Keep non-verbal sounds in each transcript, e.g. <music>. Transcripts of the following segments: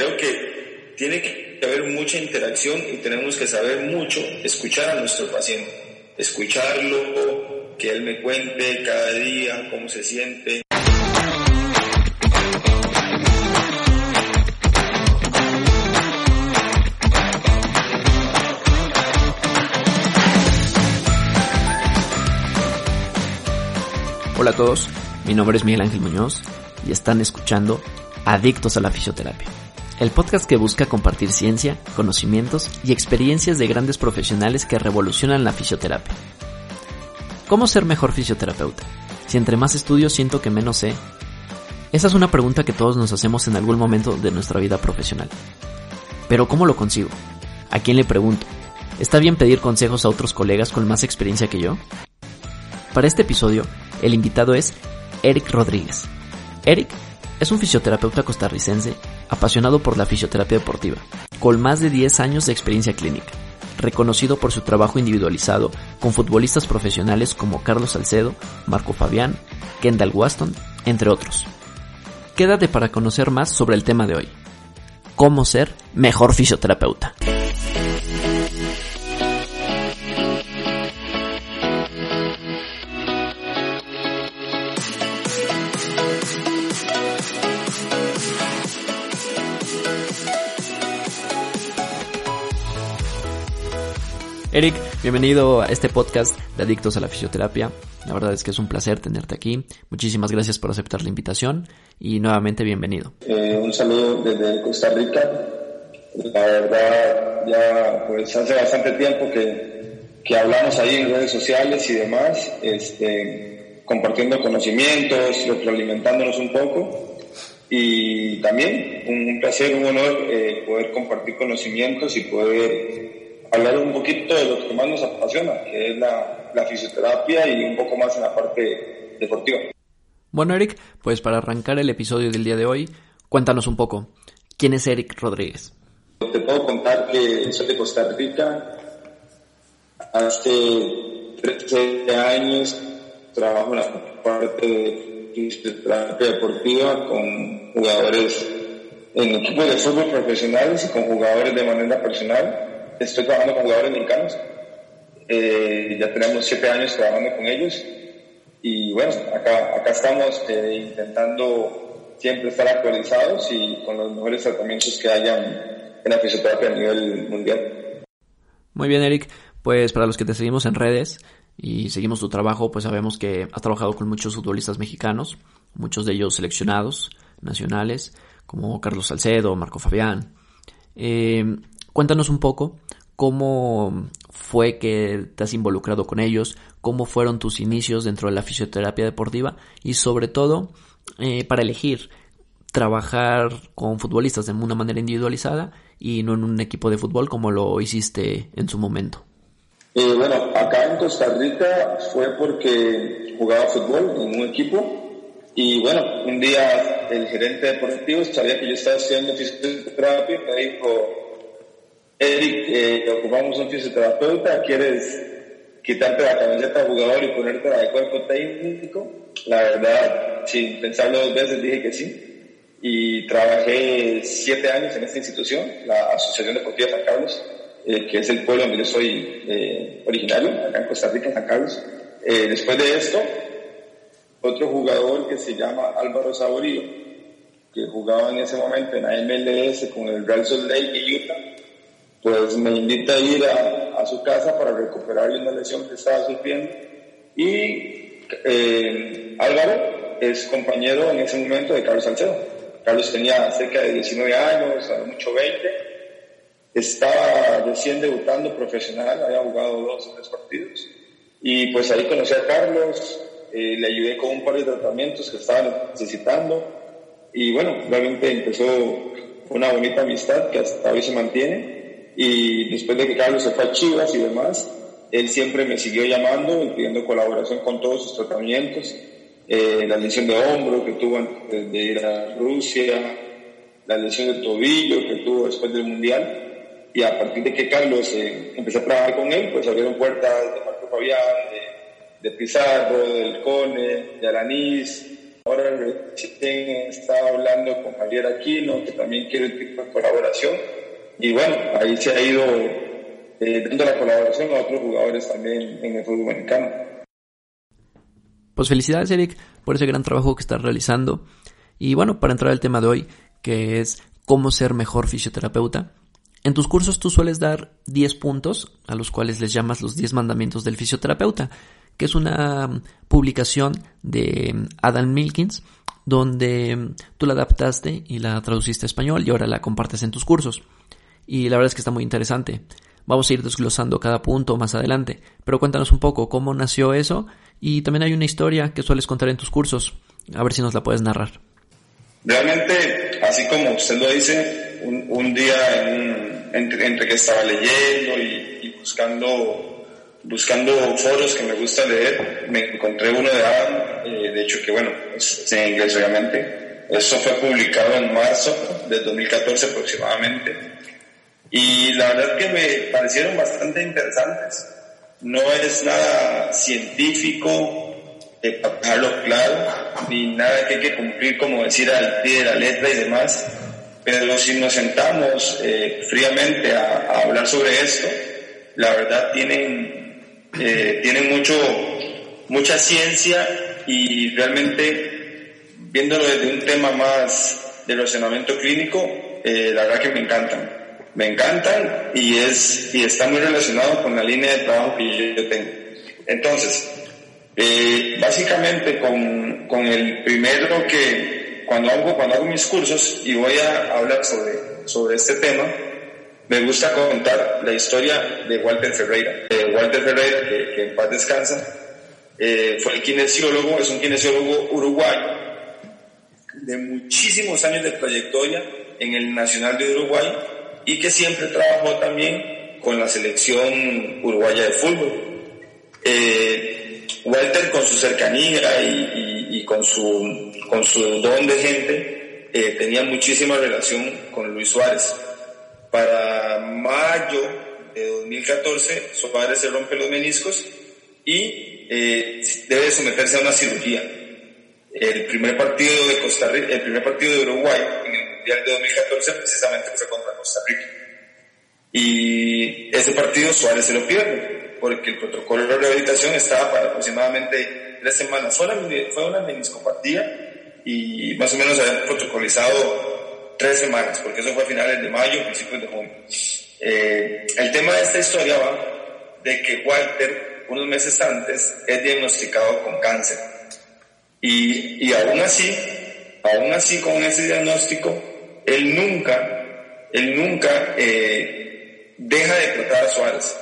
creo que tiene que haber mucha interacción y tenemos que saber mucho escuchar a nuestro paciente, escucharlo, que él me cuente cada día cómo se siente. Hola a todos, mi nombre es Miguel Ángel Muñoz y están escuchando Adictos a la Fisioterapia, el podcast que busca compartir ciencia, conocimientos y experiencias de grandes profesionales que revolucionan la fisioterapia. ¿Cómo ser mejor fisioterapeuta? Si entre más estudio siento que menos sé. Esa es una pregunta que todos nos hacemos en algún momento de nuestra vida profesional. Pero ¿cómo lo consigo? ¿A quién le pregunto? ¿Está bien pedir consejos a otros colegas con más experiencia que yo? Para este episodio el invitado es Eric Rodríguez. Eric es un fisioterapeuta costarricense apasionado por la fisioterapia deportiva, con más de 10 años de experiencia clínica, reconocido por su trabajo individualizado con futbolistas profesionales como Carlos Salcedo, Marco Fabián, Kendall Waston, entre otros. Quédate para conocer más sobre el tema de hoy. Cómo ser mejor fisioterapeuta. Eric, bienvenido a este podcast de Adictos a la Fisioterapia. La verdad es que es un placer tenerte aquí. Muchísimas gracias por aceptar la invitación y nuevamente bienvenido. Eh, un saludo desde Costa Rica. La verdad, ya pues hace bastante tiempo que, que hablamos ahí en redes sociales y demás, este, compartiendo conocimientos, retroalimentándonos un poco. Y también un placer, un honor eh, poder compartir conocimientos y poder hablar un poquito de lo que más nos apasiona, que es la, la fisioterapia y un poco más en la parte deportiva. Bueno, Eric, pues para arrancar el episodio del día de hoy, cuéntanos un poco, ¿quién es Eric Rodríguez? Te puedo contar que soy de Costa Rica. Hace 13 años trabajo en la parte de fisioterapia deportiva con jugadores en equipos de fútbol profesionales y con jugadores de manera personal estoy trabajando con jugadores mexicanos. Eh, ya tenemos siete años trabajando con ellos. Y bueno, acá, acá estamos eh, intentando siempre estar actualizados y con los mejores tratamientos que hayan en la fisioterapia a nivel mundial. Muy bien, Eric. Pues para los que te seguimos en redes y seguimos tu trabajo, pues sabemos que has trabajado con muchos futbolistas mexicanos, muchos de ellos seleccionados, nacionales, como Carlos Salcedo, Marco Fabián. Eh, Cuéntanos un poco cómo fue que te has involucrado con ellos, cómo fueron tus inicios dentro de la fisioterapia deportiva y sobre todo eh, para elegir trabajar con futbolistas de una manera individualizada y no en un equipo de fútbol como lo hiciste en su momento. Eh, bueno, acá en Costa Rica fue porque jugaba fútbol en un equipo y bueno, un día el gerente deportivo sabía que yo estaba estudiando fisioterapia y me dijo, Eric, eh, ocupamos un fisioterapeuta, ¿quieres quitarte la camiseta jugador y ponerte la de cuerpo técnico? La verdad, sin pensarlo dos veces, dije que sí. Y trabajé siete años en esta institución, la Asociación Deportiva San Carlos, eh, que es el pueblo donde yo soy eh, originario, acá en Costa Rica, San Carlos. Eh, después de esto, otro jugador que se llama Álvaro Saborío, que jugaba en ese momento en la MLS con el Real Salt Lake y Utah, pues me invita a ir a, su casa para recuperarle una lesión que estaba sufriendo. Y eh, Álvaro es compañero en ese momento de Carlos Salcedo. Carlos tenía cerca de 19 años, a lo mucho 20. Estaba recién debutando profesional, había jugado dos o tres partidos. Y pues ahí conocí a Carlos, eh, le ayudé con un par de tratamientos que estaba necesitando. Y bueno, realmente empezó una bonita amistad que hasta hoy se mantiene y después de que Carlos se fue a Chivas y demás, él siempre me siguió llamando y pidiendo colaboración con todos sus tratamientos. Eh, la lesión de hombro que tuvo antes de ir a Rusia, la lesión de tobillo que tuvo después del Mundial. Y a partir de que Carlos eh, empezó a trabajar con él, pues abrieron puertas de Marco Fabián, de, Pizarro, del Cone, de Alanís. Ahora he estado hablando con Javier Aquino, que también quiere un tipo de colaboración. Y bueno, ahí se ha ido eh, dando la colaboración a otros jugadores también en el fútbol mexicano. Pues felicidades, Eric, por ese gran trabajo que estás realizando. Y bueno, para entrar al tema de hoy, que es cómo ser mejor fisioterapeuta. En tus cursos tú sueles dar 10 puntos, a los cuales les llamas los 10 mandamientos del fisioterapeuta, que es una publicación de Adam Milkins, donde tú la adaptaste y la traduciste a español y ahora la compartes en tus cursos. Y la verdad es que está muy interesante. Vamos a ir desglosando cada punto más adelante, pero cuéntanos un poco cómo nació eso y también hay una historia que sueles contar en tus cursos. A ver si nos la puedes narrar. Realmente, así como usted lo dice, un, día entre, que estaba leyendo y, buscando, buscando foros que me gusta leer, me encontré uno de Adam, eh, de hecho que bueno, es en inglés obviamente. Eso fue publicado en marzo del 2014 aproximadamente. Y la verdad que me parecieron bastante interesantes. No es nada científico, de dejarlo claro, ni nada que hay que cumplir como decir al pie de la letra y demás, pero si nos sentamos eh, fríamente a, hablar sobre esto, la verdad tienen, eh, tienen mucho, mucha ciencia y realmente viéndolo desde un tema más de relacionamiento clínico, eh, la verdad que me encantan. Me encantan y, es, y está muy relacionado con la línea de trabajo que yo tengo. Entonces, eh, básicamente con, con, el primero que cuando hago, cuando hago mis cursos y voy a hablar sobre, sobre este tema, me gusta contar la historia de Walter Ferreira. Walter Ferreira, que, en paz descansa, eh, fue el kinesiólogo, es un kinesiólogo uruguayo de muchísimos años de trayectoria en el Nacional de Uruguay y que siempre trabajó también con la selección uruguaya de fútbol. Eh, Walter con su cercanía y, con, su, don de gente eh, tenía muchísima relación con Luis Suárez. Para mayo de 2014 Suárez se rompe los meniscos y eh, debe someterse a una cirugía. El primer partido de Costa Rica, el primer partido de Uruguay en el Mundial de 2014 precisamente fue contra Costa Rica. Y ese partido Suárez se lo pierde porque el protocolo de rehabilitación estaba para aproximadamente tres semanas. Fue una, fue una meniscopatía y más o menos se había protocolizado tres semanas, porque eso fue a finales de mayo, principios de junio. Eh, el tema de esta historia va de que Walter, unos meses antes, es diagnosticado con cáncer. Y, y aún así, aún así con ese diagnóstico, él nunca, él nunca eh, deja de tratar a Suárez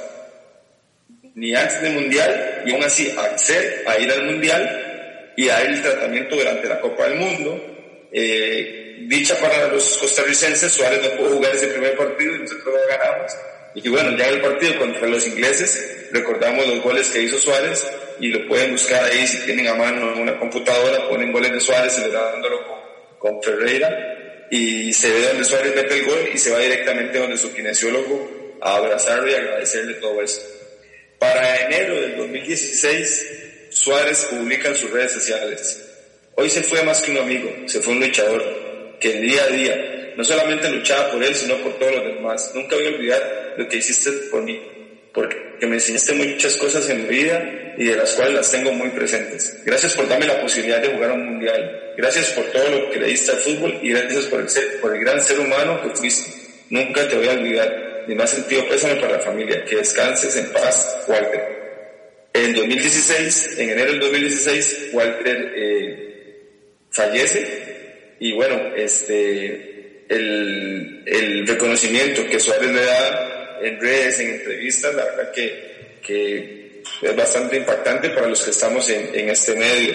ni antes del Mundial, y aún así acceder a ir al Mundial y a el tratamiento durante la Copa del Mundo. Eh, dicha para los costarricenses, Suárez no pudo jugar ese primer partido y nosotros lo ganamos. Y bueno, ya el partido contra los ingleses, recordamos los goles que hizo Suárez y lo pueden buscar ahí si tienen a mano una computadora, ponen goles de Suárez y le da dándolo con, con Ferreira y se ve donde Suárez mete el gol y se va directamente donde su kinesiólogo a abrazarlo y agradecerle todo eso. Para enero del 2016, Suárez publica en sus redes sociales, hoy se fue más que un amigo, se fue un luchador, que día a día no solamente luchaba por él, sino por todos los demás. Nunca voy a olvidar lo que hiciste por mí, porque me enseñaste muchas cosas en mi vida y de las cuales las tengo muy presentes. Gracias por darme la posibilidad de jugar un mundial. Gracias por todo lo que le diste al fútbol y gracias por el, ser, por el gran ser humano que fuiste. Nunca te voy a olvidar ni más sentido pésame para la familia. Que descanses en paz, Walter. En 2016, en enero del 2016, Walter eh, fallece y bueno, este, el, el, reconocimiento que Suárez le da en redes, en entrevistas, la verdad que, que es bastante impactante para los que estamos en, en este medio.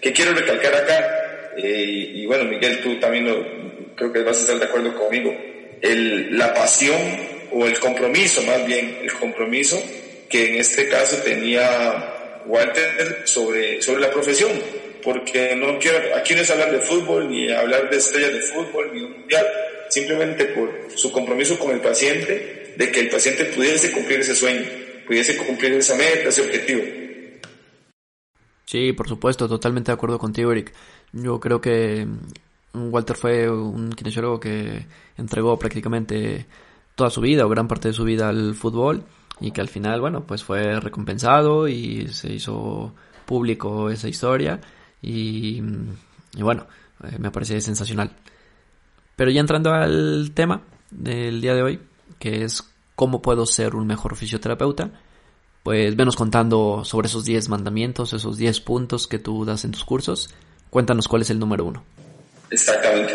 ¿Qué quiero recalcar acá? Eh, y bueno, Miguel, tú también lo, creo que vas a estar de acuerdo conmigo. El, la pasión o el compromiso más bien, el compromiso que en este caso tenía Walter sobre, sobre la profesión, porque no quiero, aquí no es hablar de fútbol, ni hablar de estrellas de fútbol, ni un mundial, simplemente por su compromiso con el paciente, de que el paciente pudiese cumplir ese sueño, pudiese cumplir esa meta, ese objetivo. Sí, por supuesto, totalmente de acuerdo contigo, Eric. Yo creo que mm, Walter fue un kinesiólogo que entregó prácticamente toda su vida o gran parte de su vida al fútbol y que al final, bueno, pues fue recompensado y se hizo público esa historia y, y bueno, eh, me parece sensacional. Pero ya entrando al tema del día de hoy, que es cómo puedo ser un mejor fisioterapeuta, pues venos contando sobre esos 10 mandamientos, esos 10 puntos que tú das en tus cursos. Cuéntanos cuál es el número uno. Exactamente.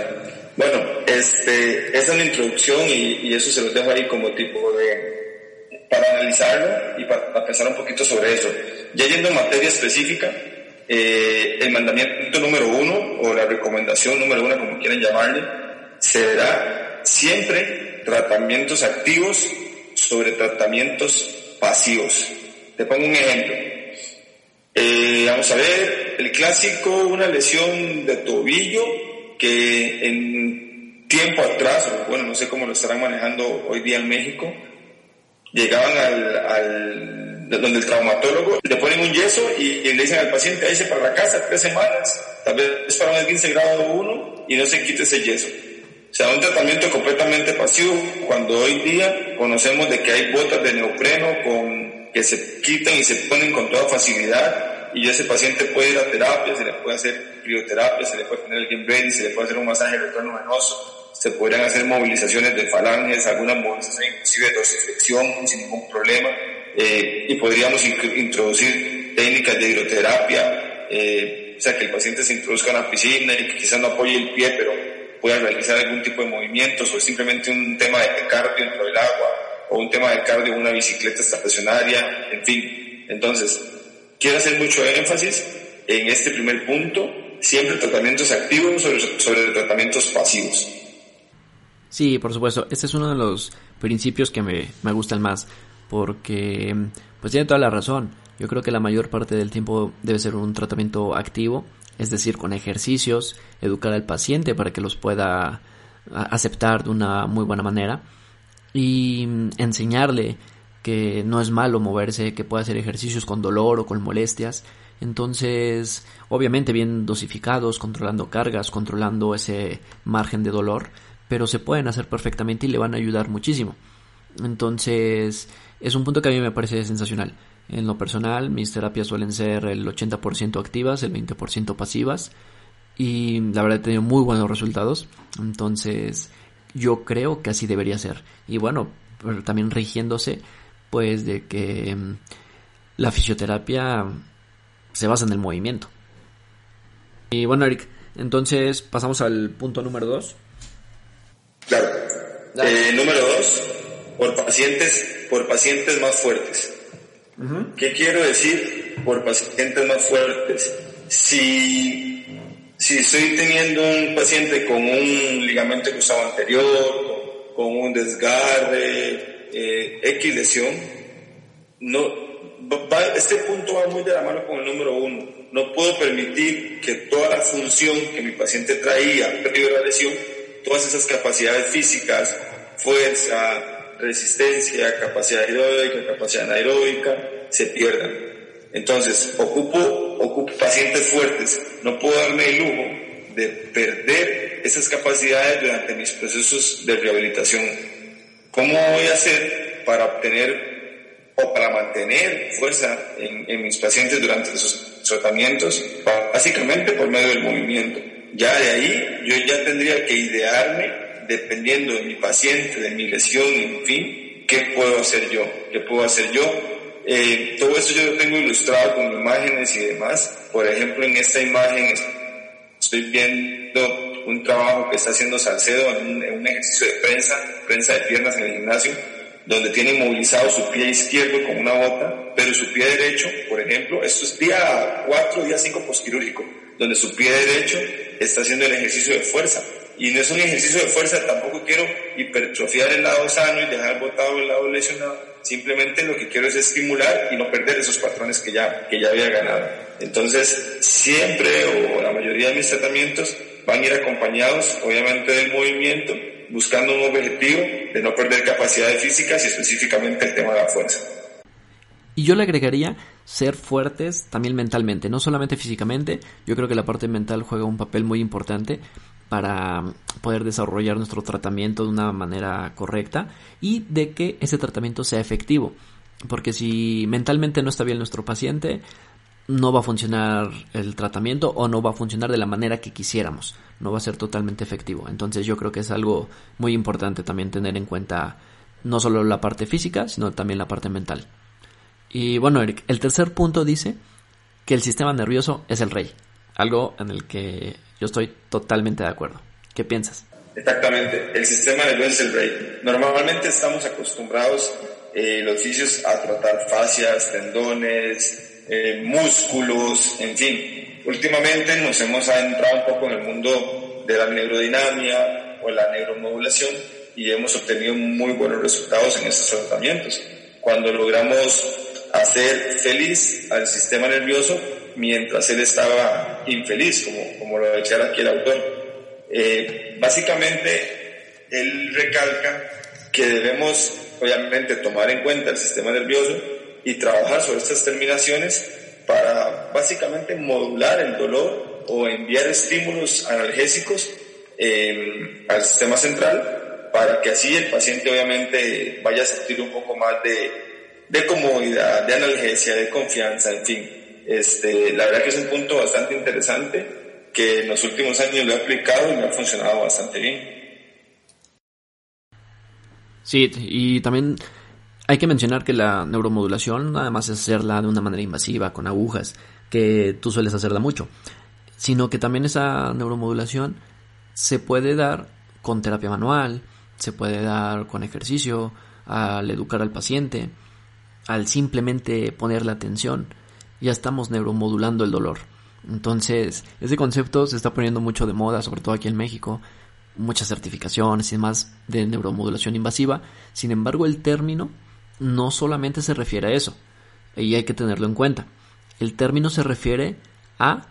Bueno, este, esa es la introducción y, eso se los dejo ahí como tipo de, para analizarlo y para, pensar un poquito sobre eso. Ya yendo en materia específica, eh, el mandamiento número uno o la recomendación número uno, como quieran llamarle, será siempre tratamientos activos sobre tratamientos pasivos. Te pongo un ejemplo. Eh, vamos a ver, el clásico, una lesión de tobillo que en tiempo atrás, bueno, no sé cómo lo estarán manejando hoy día en México, llegaban al, donde el traumatólogo le ponen un yeso y, le dicen al paciente, ahí se para la casa tres semanas, tal vez para un 15 grado 1 y no se quite ese yeso. O sea, un tratamiento completamente pasivo cuando hoy día conocemos de que hay botas de neopreno con, que se quitan y se ponen con toda facilidad y ese paciente puede ir a terapia, se le puede hacer crioterapia, se le puede poner el game se le puede hacer un masaje de retorno venoso, se podrían hacer movilizaciones de falanges, algunas movilizaciones inclusive de dosificación sin ningún problema eh, y podríamos introducir técnicas de hidroterapia, eh, o sea, que el paciente se introduzca en la piscina y que quizás no apoye el pie, pero pueda realizar algún tipo de movimientos o simplemente un tema de cardio dentro del agua o un tema de cardio una bicicleta estacionaria, en fin. Entonces, quiero hacer mucho énfasis en este primer punto, siempre tratamientos activos sobre, sobre tratamientos pasivos. Sí, por supuesto, este es uno de los principios que me, me gustan más, porque pues tiene toda la razón. Yo creo que la mayor parte del tiempo debe ser un tratamiento activo es decir, con ejercicios, educar al paciente para que los pueda aceptar de una muy buena manera y enseñarle que no es malo moverse, que puede hacer ejercicios con dolor o con molestias. Entonces, obviamente bien dosificados, controlando cargas, controlando ese margen de dolor, pero se pueden hacer perfectamente y le van a ayudar muchísimo. Entonces, es un punto que a mí me parece sensacional. En lo personal, mis terapias suelen ser el 80% activas, el 20% pasivas. Y la verdad he tenido muy buenos resultados. Entonces, yo creo que así debería ser. Y bueno, pero también rigiéndose, pues, de que mm, la fisioterapia se basa en el movimiento. Y bueno, Eric, entonces pasamos al punto número 2. Claro. Eh, número 2, por pacientes, por pacientes más fuertes. ¿Qué quiero decir por pacientes más fuertes? Si, si estoy teniendo un paciente con un ligamento cruzado anterior, con, un desgarre, eh, X lesión, no, este punto va muy de la mano con el número uno. No puedo permitir que toda la función que mi paciente traía previo a la lesión, todas esas capacidades físicas, fuerza, resistencia, capacidad aeróbica, capacidad anaeróbica, se pierdan. Entonces, ocupo, ocupo pacientes fuertes, no puedo darme el lujo de perder esas capacidades durante mis procesos de rehabilitación. ¿Cómo voy a hacer para obtener o para mantener fuerza en, en mis pacientes durante esos tratamientos? Básicamente por medio del movimiento. Ya de ahí yo ya tendría que idearme dependiendo de mi paciente, de mi lesión, en fin, ¿qué puedo hacer yo? ¿Qué puedo hacer yo? Eh, todo eso yo lo tengo ilustrado con imágenes y demás. Por ejemplo, en esta imagen estoy viendo un trabajo que está haciendo Salcedo en un, ejercicio de prensa, prensa de piernas en el gimnasio, donde tiene inmovilizado su pie izquierdo con una bota, pero su pie derecho, por ejemplo, esto es día 4, día 5 postquirúrgico, donde su pie derecho está haciendo el ejercicio de fuerza y no es un ejercicio de fuerza, tampoco quiero hipertrofiar el lado sano y dejar botado el lado lesionado. Simplemente lo que quiero es estimular y no perder esos patrones que ya, que ya había ganado. Entonces, siempre o la mayoría de mis tratamientos van a ir acompañados, obviamente, del movimiento, buscando un objetivo de no perder capacidades físicas y específicamente el tema de la fuerza. Y yo le agregaría ser fuertes también mentalmente, no solamente físicamente, yo creo que la parte mental juega un papel muy importante para poder desarrollar nuestro tratamiento de una manera correcta y de que ese tratamiento sea efectivo. Porque si mentalmente no está bien nuestro paciente, no va a funcionar el tratamiento o no va a funcionar de la manera que quisiéramos. No va a ser totalmente efectivo. Entonces yo creo que es algo muy importante también tener en cuenta no solo la parte física, sino también la parte mental. Y bueno, Eric, el tercer punto dice que el sistema nervioso es el rey. Algo en el que yo estoy totalmente de acuerdo. ¿Qué piensas? Exactamente, el sistema nervioso es el rey. Normalmente estamos acostumbrados eh, los fisios a tratar fascias, tendones, eh, músculos, en fin. Últimamente nos hemos adentrado un poco en el mundo de la neurodinamia o la neuromodulación y hemos obtenido muy buenos resultados en estos tratamientos. Cuando logramos hacer feliz al sistema nervioso mientras él estaba infeliz, como, como lo decía aquí el autor. Eh, básicamente, él recalca que debemos, obviamente, tomar en cuenta el sistema nervioso y trabajar sobre estas terminaciones para básicamente modular el dolor o enviar estímulos analgésicos eh, al sistema central para que así el paciente obviamente vaya a sentir un poco más de, de comodidad, de analgesia, de confianza, en fin. Este, la verdad que es un punto bastante interesante que en los últimos años lo he aplicado y me ha funcionado bastante bien. Sí, y también hay que mencionar que la neuromodulación nada más es hacerla de una manera invasiva, con agujas, que tú sueles hacerla mucho, sino que también esa neuromodulación se puede dar con terapia manual, se puede dar con ejercicio, al educar al paciente, al simplemente ponerle atención, ya estamos neuromodulando el dolor. Entonces, ese concepto se está poniendo mucho de moda, sobre todo aquí en México, muchas certificaciones y demás de neuromodulación invasiva. Sin embargo, el término no solamente se refiere a eso, y hay que tenerlo en cuenta. El término se refiere a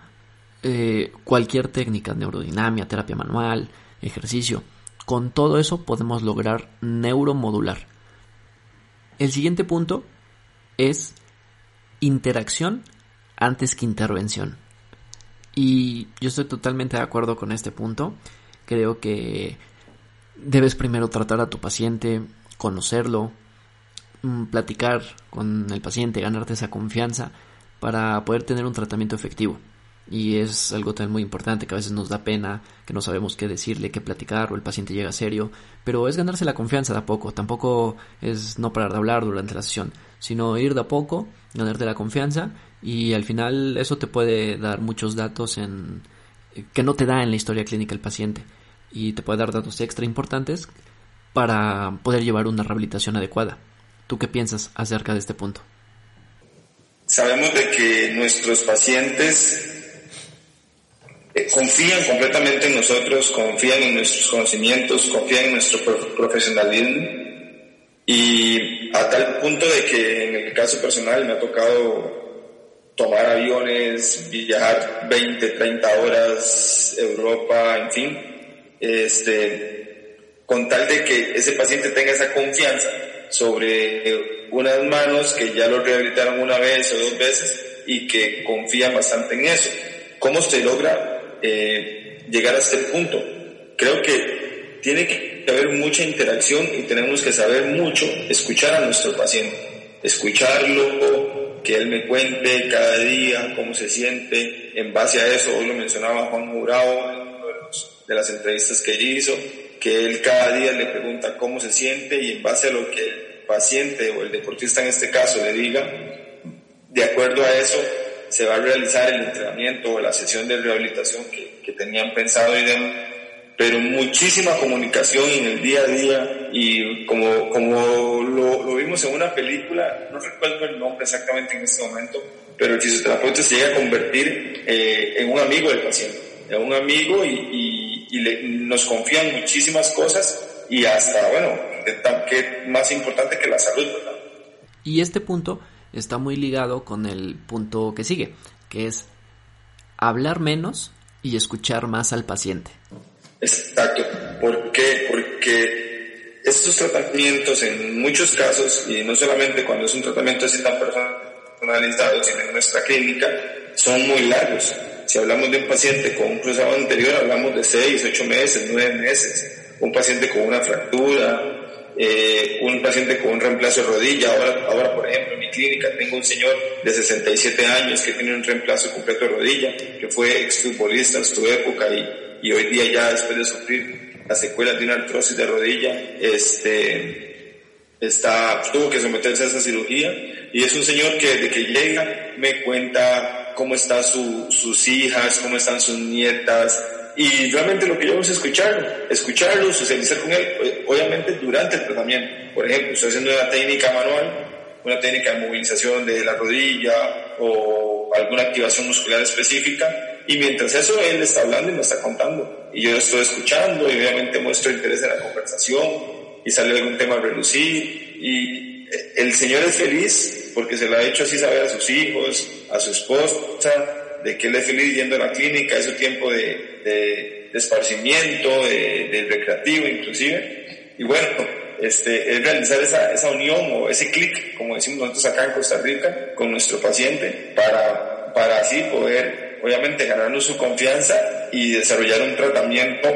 eh, cualquier técnica, neurodinamia, terapia manual, ejercicio. Con todo eso podemos lograr neuromodular. El siguiente punto es interacción antes que intervención. Y yo estoy totalmente de acuerdo con este punto. Creo que debes primero tratar a tu paciente, conocerlo, mm, platicar con el paciente, ganarte esa confianza para poder tener un tratamiento efectivo y es algo también muy importante que a veces nos da pena, que no sabemos qué decirle, qué platicar o el paciente llega serio, pero es ganarse la confianza de a poco, tampoco es no parar de hablar durante la sesión, sino ir de a poco, ganarte la confianza y al final eso te puede dar muchos datos en que no te da en la historia clínica el paciente y te puede dar datos extra importantes para poder llevar una rehabilitación adecuada. ¿Tú qué piensas acerca de este punto? Sabemos de que nuestros pacientes confían completamente en nosotros, confían en nuestros conocimientos, confían en nuestro profesionalismo y a tal punto de que en el caso personal me ha tocado tomar aviones, viajar 20, 30 horas, Europa, en fin, este, con tal de que ese paciente tenga esa confianza sobre unas manos que ya lo rehabilitaron una vez o dos veces y que confían bastante en eso. ¿Cómo se logra? Eh, llegar a este punto. Creo que tiene que haber mucha interacción y tenemos que saber mucho escuchar a nuestro paciente, escucharlo, que él me cuente cada día cómo se siente. En base a eso, hoy lo mencionaba Juan Murao en una de, las entrevistas que hizo, que él cada día le pregunta cómo se siente y en base a lo que el paciente o el deportista en este caso le diga, de acuerdo a eso, se va a realizar el entrenamiento o la sesión de rehabilitación que, que tenían pensado y demás, pero muchísima comunicación en el día a día y como, como lo, lo, vimos en una película, no recuerdo el nombre exactamente en este momento, pero el fisioterapeuta se llega a convertir eh, en un amigo del paciente, en un amigo y, y, y nos confían muchísimas cosas y hasta, bueno, que más importante que la salud, ¿verdad? Y este punto está muy ligado con el punto que sigue, que es hablar menos y escuchar más al paciente. Exacto. ¿Por qué? Porque estos tratamientos en muchos casos, y no solamente cuando es un tratamiento así tan personal, personalizados en nuestra clínica son muy largos. Si hablamos de un paciente con un cruzado anterior, hablamos de 6, 8 meses, 9 meses. Un paciente con una fractura, eh, un paciente con un reemplazo de rodilla. Ahora, ahora, por ejemplo, en mi clínica tengo un señor de 67 años que tiene un reemplazo completo de rodilla, que fue exfutbolista en su época y, y hoy día ya después de sufrir las secuelas de una artrosis de rodilla, este, está, tuvo que someterse a esa cirugía y es un señor que desde que llega me cuenta cómo están sus hijas, cómo están sus nietas y realmente lo que yo hago es escucharlo, escucharlo, socializar con él, obviamente durante el tratamiento. Por ejemplo, estoy haciendo una técnica manual, una técnica de movilización de la rodilla o alguna activación muscular específica y mientras eso, él está hablando y me está contando. Y yo estoy escuchando y obviamente muestro interés en la conversación y sale algún tema a relucir. Y el Señor es feliz porque se lo ha hecho así saber a sus hijos, a su esposa, de que él es feliz yendo a la clínica, es su tiempo de, de, esparcimiento, de, recreativo inclusive. Y bueno, este, es realizar esa, esa unión o ese clic, como decimos nosotros acá en Costa Rica, con nuestro paciente para, para así poder obviamente ganarnos su confianza y desarrollar un tratamiento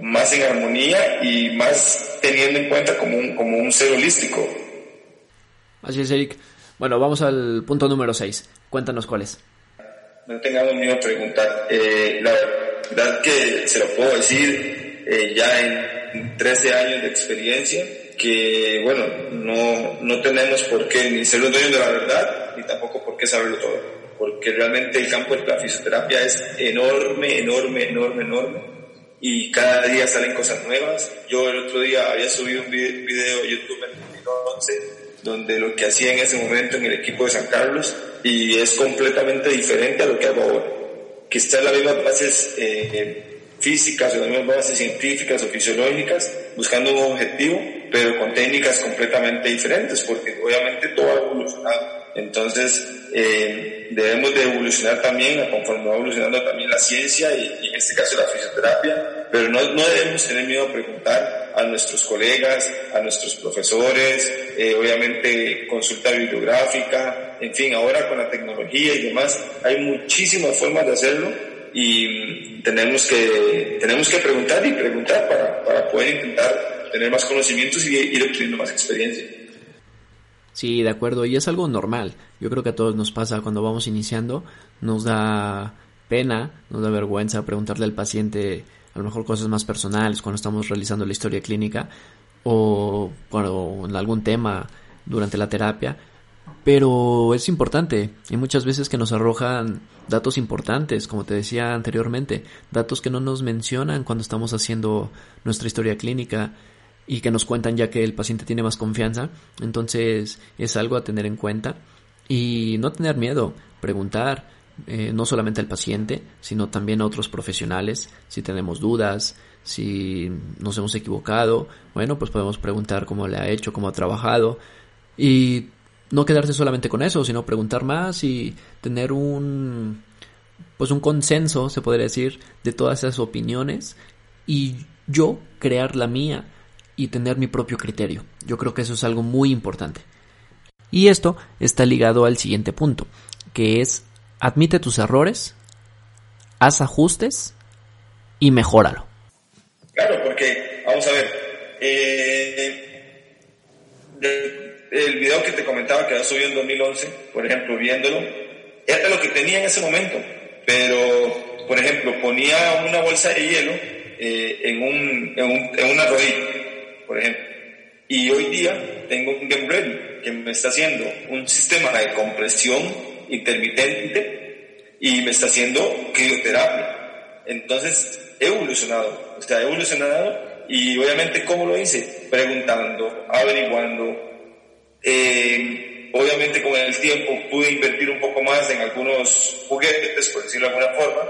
más en armonía y más teniendo en cuenta como un, como un ser holístico. Así es, Eric. Bueno, vamos al punto número 6. Cuéntanos cuál es. No tengamos miedo a preguntar. Eh, la verdad que se lo puedo decir eh, ya en 13 años de experiencia, que bueno, no, no tenemos por qué ni ser los dueños de la verdad, ni tampoco por qué saberlo todo porque realmente el campo de la fisioterapia es enorme, enorme, enorme, enorme. Y cada día salen cosas nuevas. Yo el otro día había subido un video a YouTube en 2011 donde lo que hacía en ese momento en el equipo de San Carlos y es completamente diferente a lo que hago ahora. En las mismas bases eh, físicas o las mismas bases científicas o fisiológicas, buscando un objetivo, pero con técnicas completamente diferentes, porque obviamente todo ha evolucionado. Entonces, eh, debemos de evolucionar también, conforme va evolucionando también la ciencia y, en este caso la fisioterapia, pero no, no, debemos tener miedo a preguntar a nuestros colegas, a nuestros profesores, eh, obviamente consulta bibliográfica, en fin, ahora con la tecnología y demás, hay muchísimas formas de hacerlo y tenemos que, tenemos que preguntar y preguntar para, para poder intentar tener más conocimientos y ir obteniendo más experiencia. Sí, de acuerdo, y es algo normal. Yo creo que a todos nos pasa cuando vamos iniciando, nos da pena, nos da vergüenza preguntarle al paciente a lo mejor cosas más personales cuando estamos realizando la historia clínica o cuando en algún tema durante la terapia, pero es importante. Hay muchas veces que nos arrojan datos importantes, como te decía anteriormente, datos que no nos mencionan cuando estamos haciendo nuestra historia clínica y que nos cuentan ya que el paciente tiene más confianza. Entonces es algo a tener en cuenta y no tener miedo, preguntar eh, no solamente al paciente, sino también a otros profesionales si tenemos dudas, si nos hemos equivocado, bueno, pues podemos preguntar cómo le ha hecho, cómo ha trabajado y no quedarse solamente con eso, sino preguntar más y tener un pues un consenso, se podría decir, de todas esas opiniones y yo crear la mía y tener mi propio criterio. Yo creo que eso es algo muy importante. Y esto está ligado al siguiente punto, que es admite tus errores, haz ajustes y mejóralo. Claro, porque, vamos a ver, eh, el video que te comentaba que subido en 2011, por ejemplo, viéndolo, era lo que tenía en ese momento, pero, por ejemplo, ponía una bolsa de hielo eh, en, un, en, un, en una rodilla por ejemplo. Y hoy día tengo un Game Ready que me está haciendo un sistema de compresión intermitente y me está haciendo crioterapia. Entonces, he evolucionado, o sea, he evolucionado y obviamente, ¿cómo lo hice? Preguntando, averiguando. Eh, obviamente, con el tiempo pude invertir un poco más en algunos juguetes, por decirlo de alguna forma,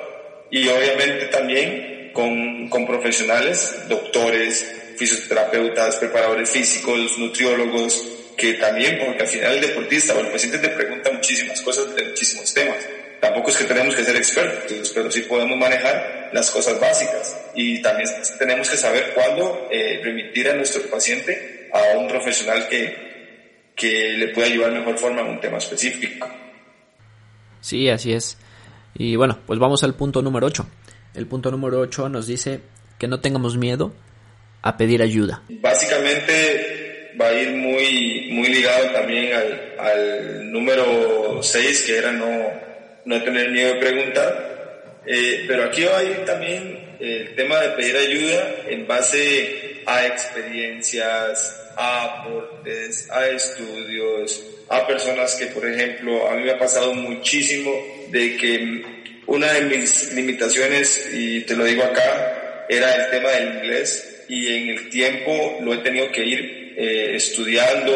y obviamente también con, con profesionales, doctores, fisioterapeutas, preparadores físicos, nutriólogos, que también, porque al final el deportista o el paciente te pregunta muchísimas cosas de muchísimos temas. Tampoco es que tenemos que ser expertos, pero sí podemos manejar las cosas básicas. Y también tenemos que saber cuándo eh, remitir a nuestro paciente a un profesional que, que le pueda ayudar de mejor forma en un tema específico. Sí, así es. Y bueno, pues vamos al punto número 8. El punto número 8 nos dice que no tengamos miedo a pedir ayuda. Básicamente va a ir muy, muy ligado también al, al número 6, que era no, no tener miedo de preguntar. Eh, pero aquí va a ir también el tema de pedir ayuda en base a experiencias, a aportes, a estudios, a personas que, por ejemplo, a mí me ha pasado muchísimo de que una de mis limitaciones, y te lo digo acá, era el tema del inglés y en el tiempo lo he tenido que ir eh, estudiando,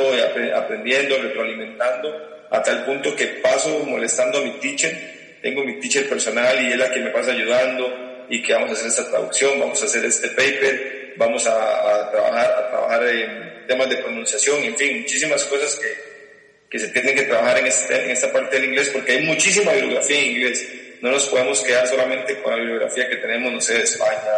aprendiendo, retroalimentando, a tal punto que paso molestando a mi teacher, tengo mi teacher personal y es la que me pasa ayudando y que vamos a hacer esta traducción, vamos a hacer este paper, vamos a, trabajar, a trabajar en temas de pronunciación, en fin, muchísimas cosas que, que se tienen que trabajar en, este, en esta parte del inglés porque hay muchísima bibliografía en inglés. No nos podemos quedar solamente con la bibliografía que tenemos, no sé, de España,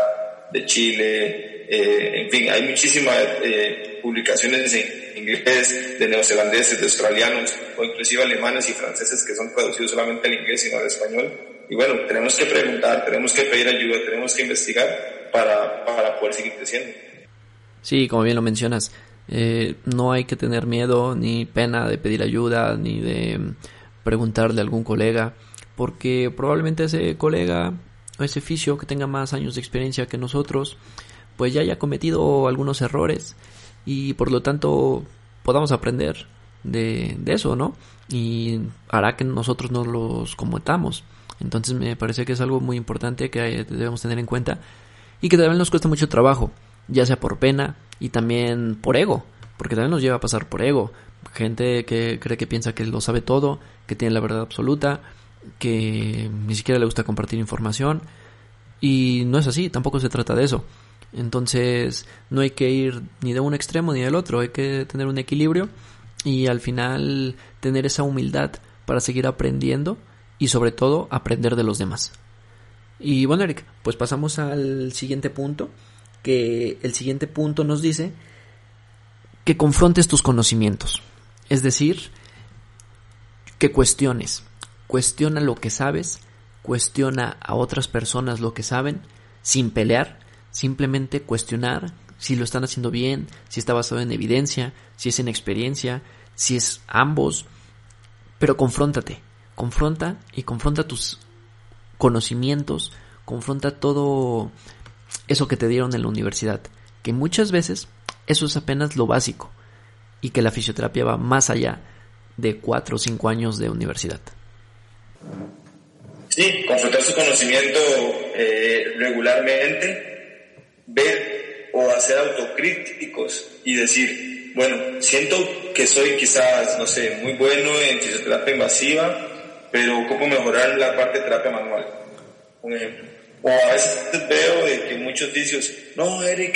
de Chile, eh, en fin, hay muchísimas eh, publicaciones en inglés, de neozelandeses, de australianos, o inclusive alemanes y franceses que son traducidos solamente al inglés y no al español. Y bueno, tenemos que preguntar, tenemos que pedir ayuda, tenemos que investigar para, para poder seguir creciendo. Sí, como bien lo mencionas, eh, no hay que tener miedo ni pena de pedir ayuda ni de preguntarle a algún colega, porque probablemente ese colega o ese fisio que tenga más años de experiencia que nosotros, pues ya haya cometido algunos errores y por lo tanto podamos aprender de, de eso, ¿no? Y hará que nosotros no los cometamos. Entonces me parece que es algo muy importante que debemos tener en cuenta y que también nos cuesta mucho trabajo, ya sea por pena y también por ego, porque también nos lleva a pasar por ego. Gente que cree que piensa que lo sabe todo, que tiene la verdad absoluta, que ni siquiera le gusta compartir información y no es así, tampoco se trata de eso. Entonces no hay que ir ni de un extremo ni del otro, hay que tener un equilibrio y al final tener esa humildad para seguir aprendiendo y sobre todo aprender de los demás. Y bueno, Eric, pues pasamos al siguiente punto, que el siguiente punto nos dice que confrontes tus conocimientos, es decir, que cuestiones, cuestiona lo que sabes, cuestiona a otras personas lo que saben, sin pelear, simplemente cuestionar si lo están haciendo bien, si está basado en evidencia, si es en experiencia, si es ambos, pero confróntate, confronta y confronta tus conocimientos, confronta todo eso que te dieron en la universidad, que muchas veces eso es apenas lo básico y que la fisioterapia va más allá de cuatro o cinco años de universidad. Sí, confrontar su conocimiento eh, regularmente, ver o hacer autocríticos y decir, bueno, siento que soy quizás, no sé, muy bueno en fisioterapia invasiva, pero ¿cómo mejorar la parte de terapia manual? Un ejemplo. O a veces veo que muchos dicen, no, Eric,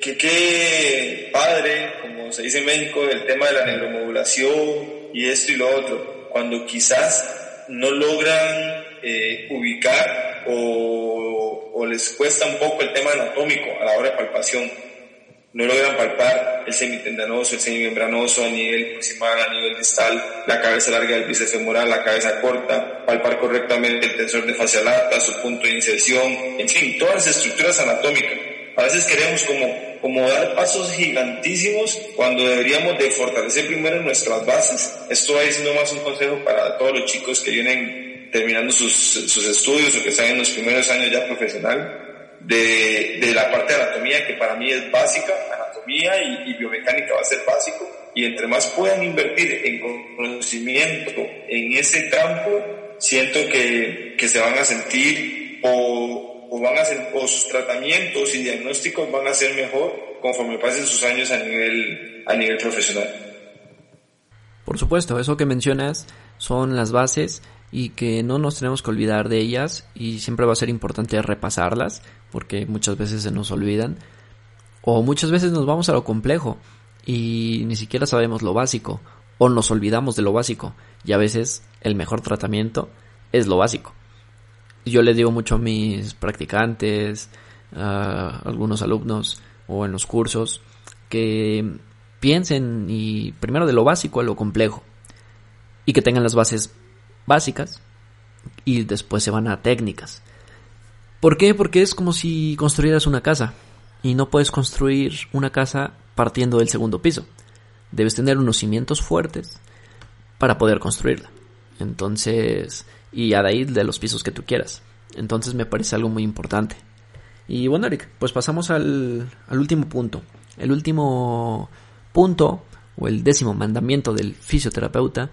que, que padre, como se dice en México, el tema de la neuromodulación y esto y lo otro, cuando quizás no logran eh, ubicar o, o, les cuesta un poco el tema anatómico a la hora de palpación. No logran palpar el semitendanoso, el semimembranoso a nivel proximal, a nivel distal, la cabeza larga del bíceps femoral, la cabeza corta, palpar correctamente el tensor de fascia lata, su punto de inserción, en fin, todas las estructuras anatómicas. A veces queremos como, como dar pasos gigantísimos cuando deberíamos de fortalecer primero nuestras bases. Esto va siendo más un consejo para todos los chicos que vienen terminando sus, sus estudios o que están en los primeros años ya profesional, de, de la parte de que para mí es básica, anatomía y, biomecánica va a ser básico, y entre más puedan invertir en conocimiento en ese campo, siento que, que se van a sentir o o, van a o sus tratamientos y diagnósticos van a ser mejor conforme pasen sus años a nivel, a nivel profesional. Por supuesto, eso que mencionas son las bases y que no nos tenemos que olvidar de ellas y siempre va a ser importante repasarlas porque muchas veces se nos olvidan o muchas veces nos vamos a lo complejo y ni siquiera sabemos lo básico o nos olvidamos de lo básico y a veces el mejor tratamiento es lo básico. Yo les digo mucho a mis practicantes, a algunos alumnos o en los cursos, que piensen y primero de lo básico a lo complejo y que tengan las bases básicas y después se van a técnicas. ¿Por qué? Porque es como si construyeras una casa y no puedes construir una casa partiendo del segundo piso. Debes tener unos cimientos fuertes para poder construirla. Entonces, y a de de los pisos que tú quieras. Entonces me parece algo muy importante. Y bueno, Eric, pues pasamos al, al último punto. El último punto, o el décimo mandamiento del fisioterapeuta,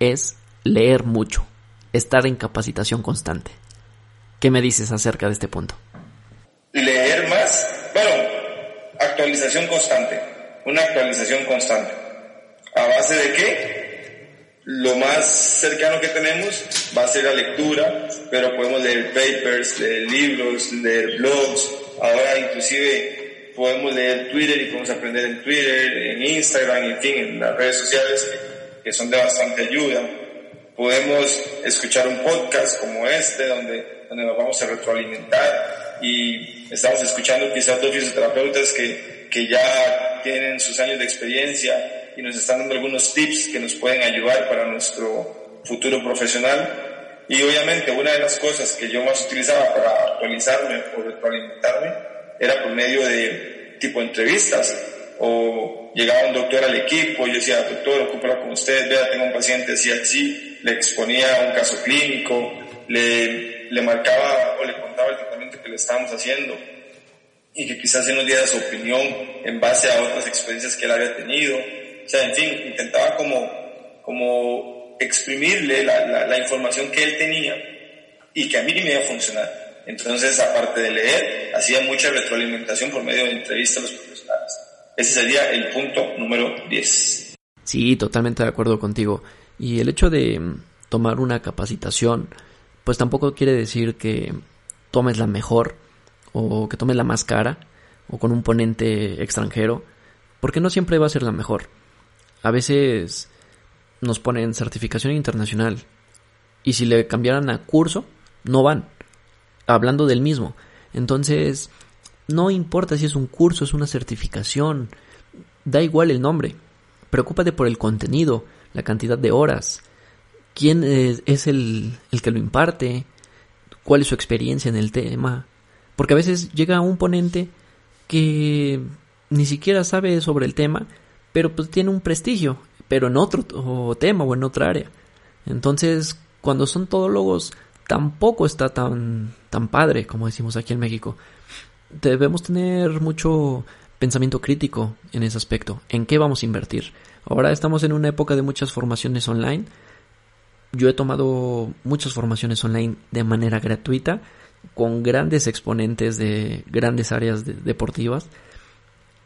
es leer mucho, estar en capacitación constante. ¿Qué me dices acerca de este punto? Leer más, bueno, actualización constante, una actualización constante. ¿A base de qué? Lo más cercano que tenemos va a ser la lectura, pero podemos leer papers, leer libros, leer blogs, ahora inclusive podemos leer Twitter y podemos aprender en Twitter, en Instagram, en fin, en las redes sociales que, son de bastante ayuda. Podemos escuchar un podcast como este donde, donde nos vamos a retroalimentar y estamos escuchando quizás dos fisioterapeutas que, que ya tienen sus años de experiencia y nos están dando algunos tips que nos pueden ayudar para nuestro futuro profesional. Y obviamente una de las cosas que yo más utilizaba para actualizarme o retroalimentarme era por medio de tipo entrevistas o llegaba un doctor al equipo yo decía, doctor, ocúpalo con usted, vea, tengo un paciente así, así, le exponía un caso clínico, le, le marcaba o le contaba el tratamiento que le estábamos haciendo y que quizás él nos diera su opinión en base a otras experiencias que él había tenido. O sea, en fin, intentaba como, como exprimirle la, la, información que él tenía y que a mí me iba a funcionar. Entonces, aparte de leer, hacía mucha retroalimentación por medio de entrevistas a los profesionales. Ese sería el punto número 10. Sí, totalmente de acuerdo contigo. Y el hecho de mm, tomar una capacitación, pues tampoco quiere decir que tomes la mejor o que tomes la más cara o con un ponente extranjero, porque no siempre va a ser la mejor. A veces nos ponen certificación internacional y si le cambiaran a curso, no van hablando del mismo. Entonces, no importa si es un curso, es una certificación, da igual el nombre. Preocúpate por el contenido, la cantidad de horas, quién es, el, el que lo imparte, cuál es su experiencia en el tema. Porque a veces llega un ponente que ni siquiera sabe sobre el tema, pero pues tiene un prestigio, pero en otro tema o en otra área. Entonces, cuando son todólogos, tampoco está tan, tan padre como decimos aquí en México. Debemos tener mucho pensamiento crítico en ese aspecto, en qué vamos a invertir. Ahora estamos en una época de muchas formaciones online. Yo he tomado muchas formaciones online de manera gratuita, con grandes exponentes de grandes áreas deportivas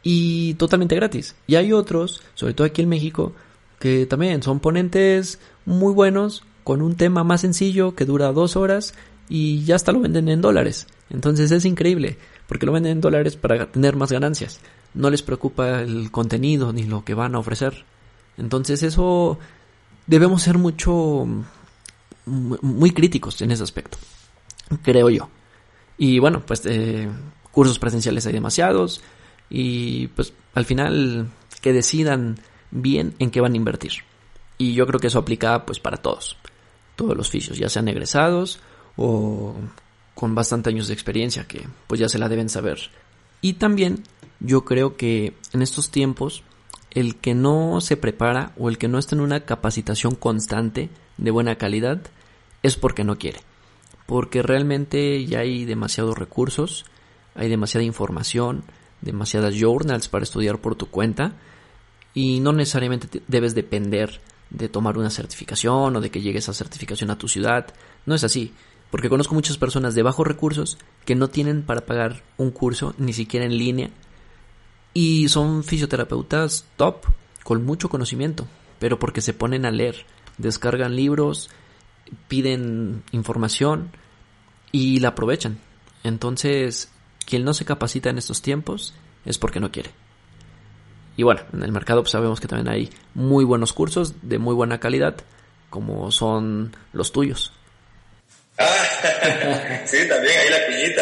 y totalmente gratis. Y hay otros, sobre todo aquí en México, que también son ponentes muy buenos, con un tema más sencillo que dura dos horas y ya hasta lo venden en dólares. Entonces es increíble, porque lo venden en dólares para tener más ganancias. No les preocupa el contenido ni lo que van a ofrecer. Entonces eso debemos ser mucho muy críticos en ese aspecto, creo yo. Y bueno, pues eh, cursos presenciales hay demasiados y pues al final que decidan bien en qué van a invertir. Y yo creo que eso aplica pues para todos todos los fisios, ya sean egresados o con bastante años de experiencia que pues ya se la deben saber. Y también yo creo que en estos tiempos el que no se prepara o el que no está en una capacitación constante de buena calidad es porque no quiere. Porque realmente ya hay demasiados recursos, hay demasiada información, demasiadas journals para estudiar por tu cuenta y no necesariamente debes depender de tomar una certificación o de que llegue esa certificación a tu ciudad. No es así, porque conozco muchas personas de bajos recursos que no tienen para pagar un curso ni siquiera en línea y son fisioterapeutas top, con mucho conocimiento, pero porque se ponen a leer, descargan libros, piden información y la aprovechan. Entonces, quien no se capacita en estos tiempos es porque no quiere. Y bueno, en el mercado pues, sabemos que también hay muy buenos cursos de muy buena calidad, como son los tuyos. Ah, <laughs> sí, también ahí la piñita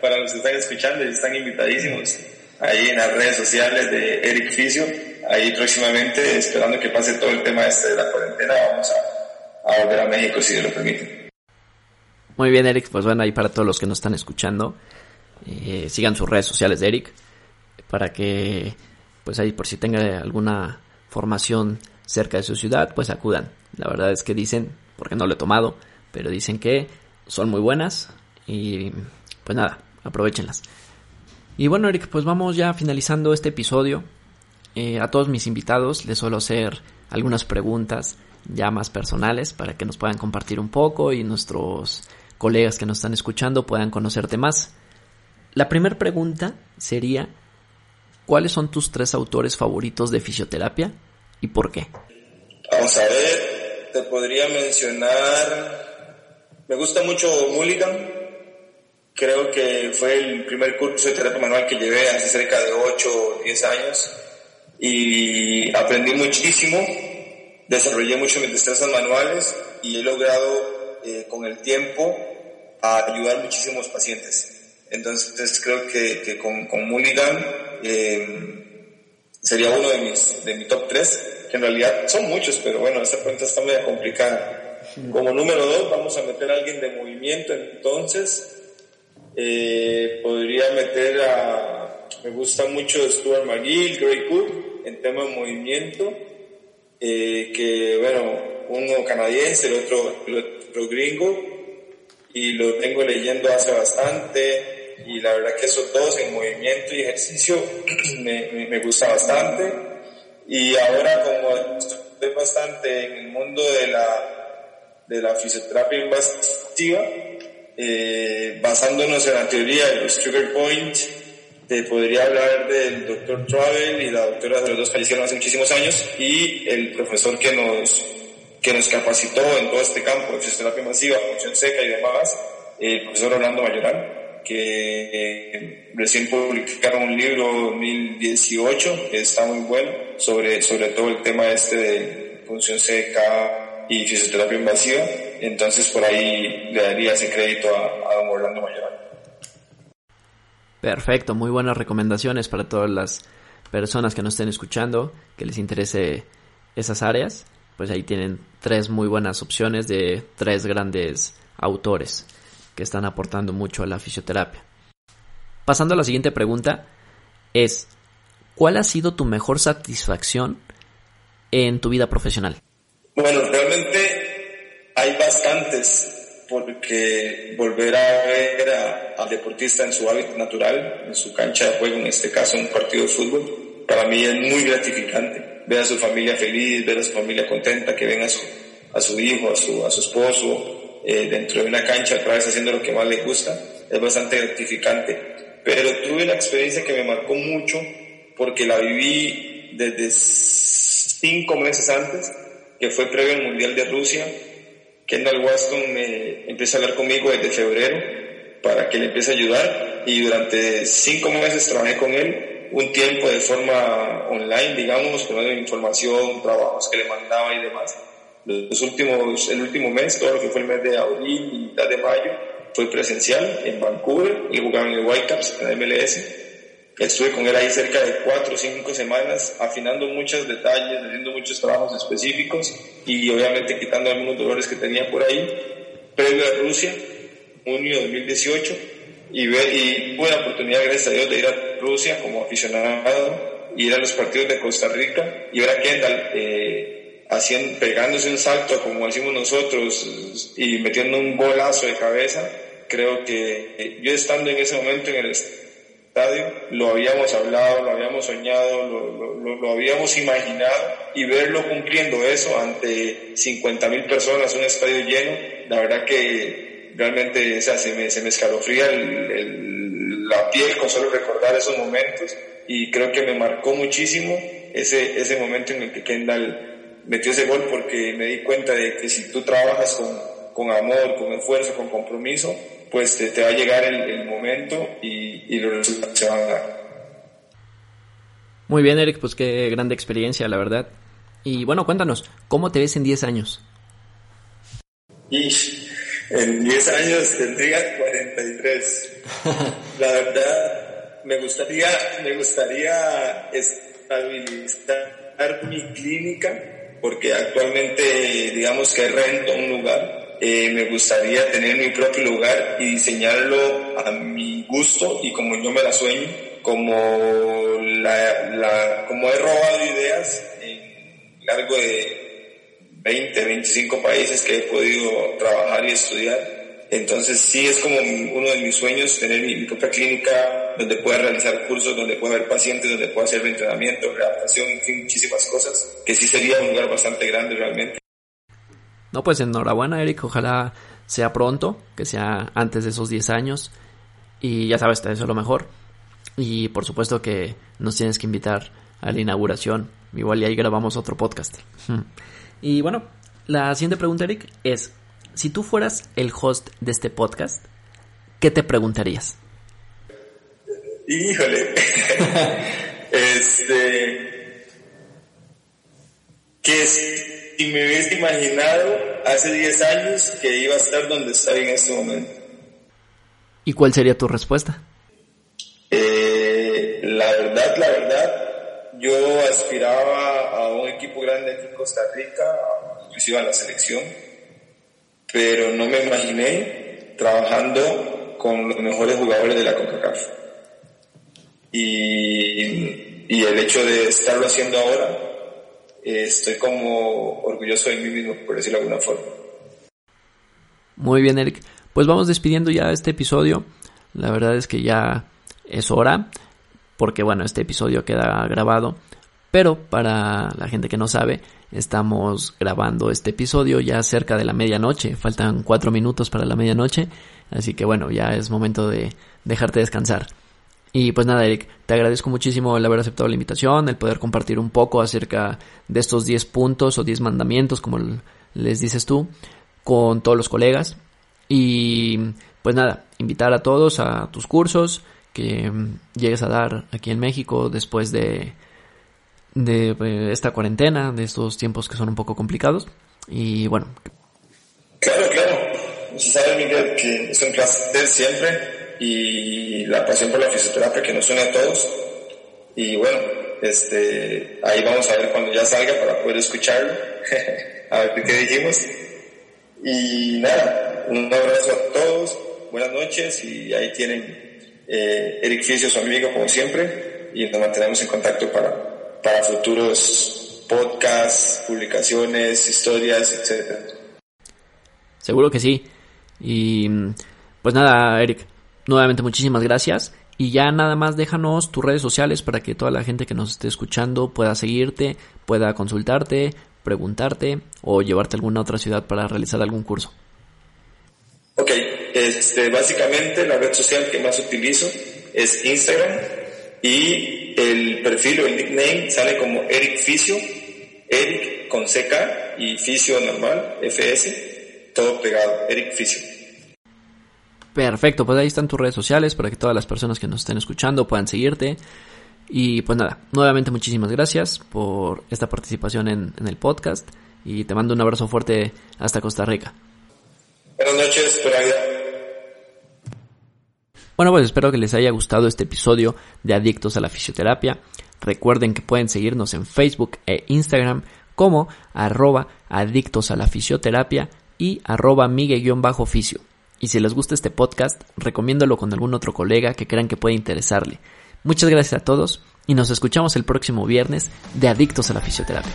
para los que están escuchando y están invitadísimos ahí en las redes sociales de Eric Fisio. Ahí próximamente, esperando que pase todo el tema este de la cuarentena, vamos a, a volver a México si Dios lo permite. Muy bien, Eric. Pues bueno, ahí para todos los que nos están escuchando, eh, sigan sus redes sociales de Eric para que, pues ahí por si tenga alguna formación cerca de su ciudad, pues acudan. La verdad es que dicen, porque no lo he tomado, pero dicen que son muy buenas y pues nada, aprovechenlas. Y bueno, Eric, pues vamos ya finalizando este episodio. Eh, a todos mis invitados les suelo hacer algunas preguntas ya más personales para que nos puedan compartir un poco y nuestros colegas que nos están escuchando puedan conocerte más. La primera pregunta sería, ¿cuáles son tus tres autores favoritos de fisioterapia y por qué? Vamos a ver, te podría mencionar, me gusta mucho Mulligan, creo que fue el primer curso de terapia manual que llevé hace cerca de 8 o 10 años y aprendí muchísimo, desarrollé mucho mis destrezas manuales y he logrado eh, con el tiempo ayudar muchísimos pacientes. Entonces creo que, con, Mulligan eh, sería uno de mis de mi top 3, que en realidad son muchos, pero bueno, esta pregunta está medio complicada. Como número 2 vamos a meter a alguien de movimiento, entonces eh, podría meter a, me gusta mucho Stuart McGill, Gray Cook, en tema de movimiento, eh, que bueno, uno canadiense, el otro, el otro gringo, y lo tengo leyendo hace bastante, y la verdad que esos dos en movimiento y ejercicio <clears throat> me, me, gusta bastante, y ahora como estoy bastante en el mundo de la, de la fisioterapia invasiva, eh, basándonos en la teoría de los trigger points, te podría hablar del doctor Travel y la doctora de los dos fallecieron hace muchísimos años y el profesor que nos, que nos capacitó en todo este campo de fisioterapia masiva, función seca y demás, el profesor Orlando Mayoral, que eh, recién publicaron un libro 2018 que está muy bueno sobre, sobre todo el tema este de función seca y fisioterapia invasiva entonces por ahí le daría ese crédito a, don Orlando Mayoral. Perfecto, muy buenas recomendaciones para todas las personas que nos estén escuchando, que les interese esas áreas. Pues ahí tienen tres muy buenas opciones de tres grandes autores que están aportando mucho a la fisioterapia. Pasando a la siguiente pregunta, es, ¿cuál ha sido tu mejor satisfacción en tu vida profesional? Bueno, realmente hay bastantes porque volver a ver al deportista en su hábitat natural, en su cancha de juego, en este caso un partido de fútbol, para mí es muy gratificante. Ver a su familia feliz, ver a su familia contenta, que ven a su, a su hijo, a su, a su esposo eh, dentro de una cancha otra vez haciendo lo que más le gusta, es bastante gratificante. Pero tuve una experiencia que me marcó mucho porque la viví desde cinco meses antes, que fue previo al Mundial de Rusia, Kendall Waston me empieza a hablar conmigo desde febrero para que le empiece a ayudar y durante cinco meses trabajé con él un tiempo de forma online, digamos, con información, trabajos que le mandaba y demás. Los últimos, el último mes, todo lo que fue el mes de abril y mitad de mayo, fue presencial en Vancouver y jugaba en el Whitecaps, en la MLS Estuve con él ahí cerca de cuatro o cinco semanas, afinando muchos detalles, haciendo muchos trabajos específicos y obviamente quitando algunos dolores que tenía por ahí. Previo a Rusia, junio de 2018, y, y tuve la oportunidad, gracias a Dios, de ir a Rusia como aficionado, ir a los partidos de Costa Rica y ver a Kendall eh, haciendo, pegándose un salto, como decimos nosotros, y metiendo un golazo de cabeza. Creo que eh, yo estando en ese momento en el lo habíamos hablado, lo habíamos soñado, lo, habíamos imaginado y verlo cumpliendo eso ante 50 mil personas, un estadio lleno, la verdad que realmente se, me, se me escalofría la piel con solo recordar esos momentos y creo que me marcó muchísimo ese, ese momento en el que Kendall metió ese gol porque me di cuenta de que si tú trabajas con, con amor, con esfuerzo, con compromiso, pues te, va a llegar el, momento y, y, los resultados se van a dar. Muy bien, Eric, pues qué grande experiencia, la verdad. Y bueno, cuéntanos, ¿cómo te ves en 10 años? Y en 10 años tendría 43. <laughs> la verdad, me gustaría, me gustaría estabilizar mi clínica porque actualmente digamos que rento un lugar. Eh, me gustaría tener mi propio lugar y diseñarlo a mi gusto y como yo me la sueño, como, la, la, como he robado ideas en largo de 20, 25 países que he podido trabajar y estudiar entonces sí es como uno de mis sueños tener mi, propia clínica donde pueda realizar cursos, donde pueda ver pacientes, donde pueda hacer entrenamiento, readaptación, en fin, muchísimas cosas, que sí sería un lugar bastante grande realmente. No, pues enhorabuena Eric, ojalá sea pronto, que sea antes de esos 10 años y ya sabes, te deseo lo mejor. Y por supuesto que nos tienes que invitar a la inauguración, igual y ahí grabamos otro podcast. <laughs> Y bueno, la siguiente pregunta Eric es, si tú fueras el host de este podcast, ¿qué te preguntarías? Híjole. <laughs> <laughs> este. Que si me hubiese imaginado hace 10 años que iba a estar donde estoy en este momento. ¿Y cuál sería tu respuesta? Eh, la verdad, la verdad, yo aspiraba a un equipo grande aquí en Costa Rica, inclusive a la selección pero no me imaginé trabajando con los mejores jugadores de la CONCACAF. Y, y el hecho de estarlo haciendo ahora, eh, estoy como orgulloso de mí mismo, por decirlo de alguna forma. Muy bien, Eric. Pues vamos despidiendo ya este episodio. La verdad es que ya es hora, porque bueno, este episodio queda grabado. Pero para la gente que no sabe, Estamos grabando este episodio ya cerca de la medianoche, faltan cuatro minutos para la medianoche, así que bueno, ya es momento de dejarte descansar. Y pues nada, Eric, te agradezco muchísimo el haber aceptado la invitación, el poder compartir un poco acerca de estos 10 puntos o 10 mandamientos, como les dices tú, con todos los colegas. Y pues nada, invitar a todos a tus cursos que llegues a dar aquí en México después de de eh, esta cuarentena, de estos tiempos que son un poco complicados. Y bueno. Claro, claro. Se sabe, Miguel, que es un placer siempre y la pasión por la fisioterapia que nos une a todos. Y bueno, este, ahí vamos a ver cuando ya salga para poder escucharlo, <laughs> a ver qué dijimos. Y nada, un abrazo a todos, buenas noches y ahí tienen eh, Eric Fisio, su amigo, como siempre, y nos mantenemos en contacto para para futuros podcasts, publicaciones, historias, etcétera. Seguro que sí. Y pues nada, Eric, nuevamente muchísimas gracias. Y ya nada más déjanos tus redes sociales para que toda la gente que nos esté escuchando pueda seguirte, pueda consultarte, preguntarte o llevarte a alguna otra ciudad para realizar algún curso. Ok, este, básicamente la red social que más utilizo es Instagram y el perfil o el nickname sale como Eric Fisio, Eric con CK y Fisio normal, FS, todo pegado, Eric Fisio. Perfecto, pues ahí están tus redes sociales para que todas las personas que nos estén escuchando puedan seguirte. Y pues nada, nuevamente muchísimas gracias por esta participación en, en el podcast y te mando un abrazo fuerte hasta Costa Rica. Buenas noches, por allá. Bueno, pues espero que les haya gustado este episodio de Adictos a la Fisioterapia. Recuerden que pueden seguirnos en Facebook e Instagram como arroba adictos a la fisioterapia y arroba migue-fisio. Y si les gusta este podcast, recomiéndalo con algún otro colega que crean que puede interesarle. Muchas gracias a todos y nos escuchamos el próximo viernes de Adictos a la Fisioterapia.